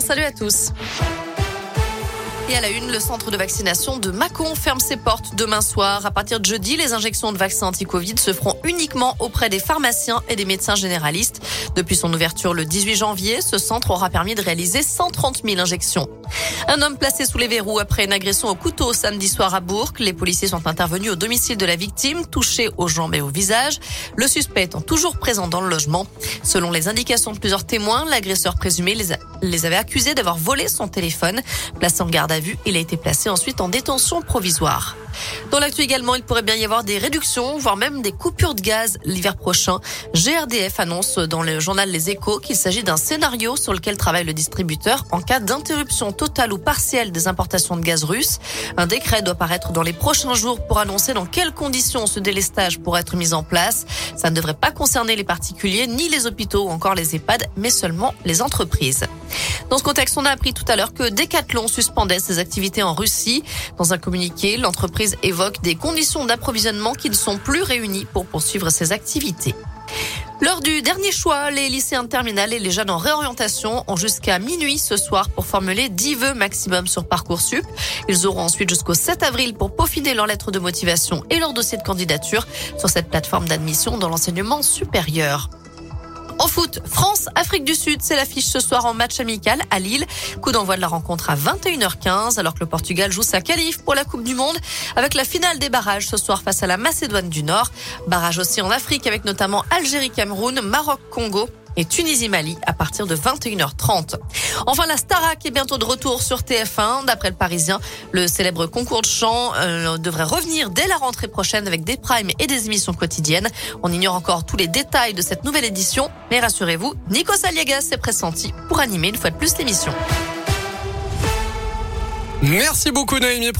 Salut à tous. À la une, le centre de vaccination de Mâcon ferme ses portes demain soir. À partir de jeudi, les injections de vaccins anti-Covid se feront uniquement auprès des pharmaciens et des médecins généralistes. Depuis son ouverture le 18 janvier, ce centre aura permis de réaliser 130 000 injections. Un homme placé sous les verrous après une agression au couteau samedi soir à Bourg. Les policiers sont intervenus au domicile de la victime, touchée aux jambes et au visage. Le suspect étant toujours présent dans le logement. Selon les indications de plusieurs témoins, l'agresseur présumé les, les avait accusés d'avoir volé son téléphone. Placé en garde à il a été placé ensuite en détention provisoire. Dans l'actu également, il pourrait bien y avoir des réductions, voire même des coupures de gaz l'hiver prochain. GRDF annonce dans le journal Les Échos qu'il s'agit d'un scénario sur lequel travaille le distributeur en cas d'interruption totale ou partielle des importations de gaz russe. Un décret doit paraître dans les prochains jours pour annoncer dans quelles conditions ce délestage pourrait être mis en place. Ça ne devrait pas concerner les particuliers, ni les hôpitaux ou encore les EHPAD, mais seulement les entreprises. Dans ce contexte, on a appris tout à l'heure que Decathlon suspendait ses activités en Russie. Dans un communiqué, l'entreprise évoque des conditions d'approvisionnement qui ne sont plus réunies pour poursuivre ses activités. Lors du dernier choix, les lycéens de terminale et les jeunes en réorientation ont jusqu'à minuit ce soir pour formuler 10 vœux maximum sur Parcoursup. Ils auront ensuite jusqu'au 7 avril pour peaufiner leur lettre de motivation et leur dossier de candidature sur cette plateforme d'admission dans l'enseignement supérieur. En foot, France, Afrique du Sud, c'est l'affiche ce soir en match amical à Lille. Coup d'envoi de la rencontre à 21h15 alors que le Portugal joue sa qualif pour la Coupe du Monde avec la finale des barrages ce soir face à la Macédoine du Nord. Barrage aussi en Afrique avec notamment Algérie-Cameroun, Maroc-Congo et Tunisie-Mali à partir de 21h30. Enfin, la Starac est bientôt de retour sur TF1. D'après le Parisien, le célèbre concours de chant euh, devrait revenir dès la rentrée prochaine avec des primes et des émissions quotidiennes. On ignore encore tous les détails de cette nouvelle édition, mais rassurez-vous, Nico Saliegas s'est pressenti pour animer une fois de plus l'émission. Merci beaucoup Noémie.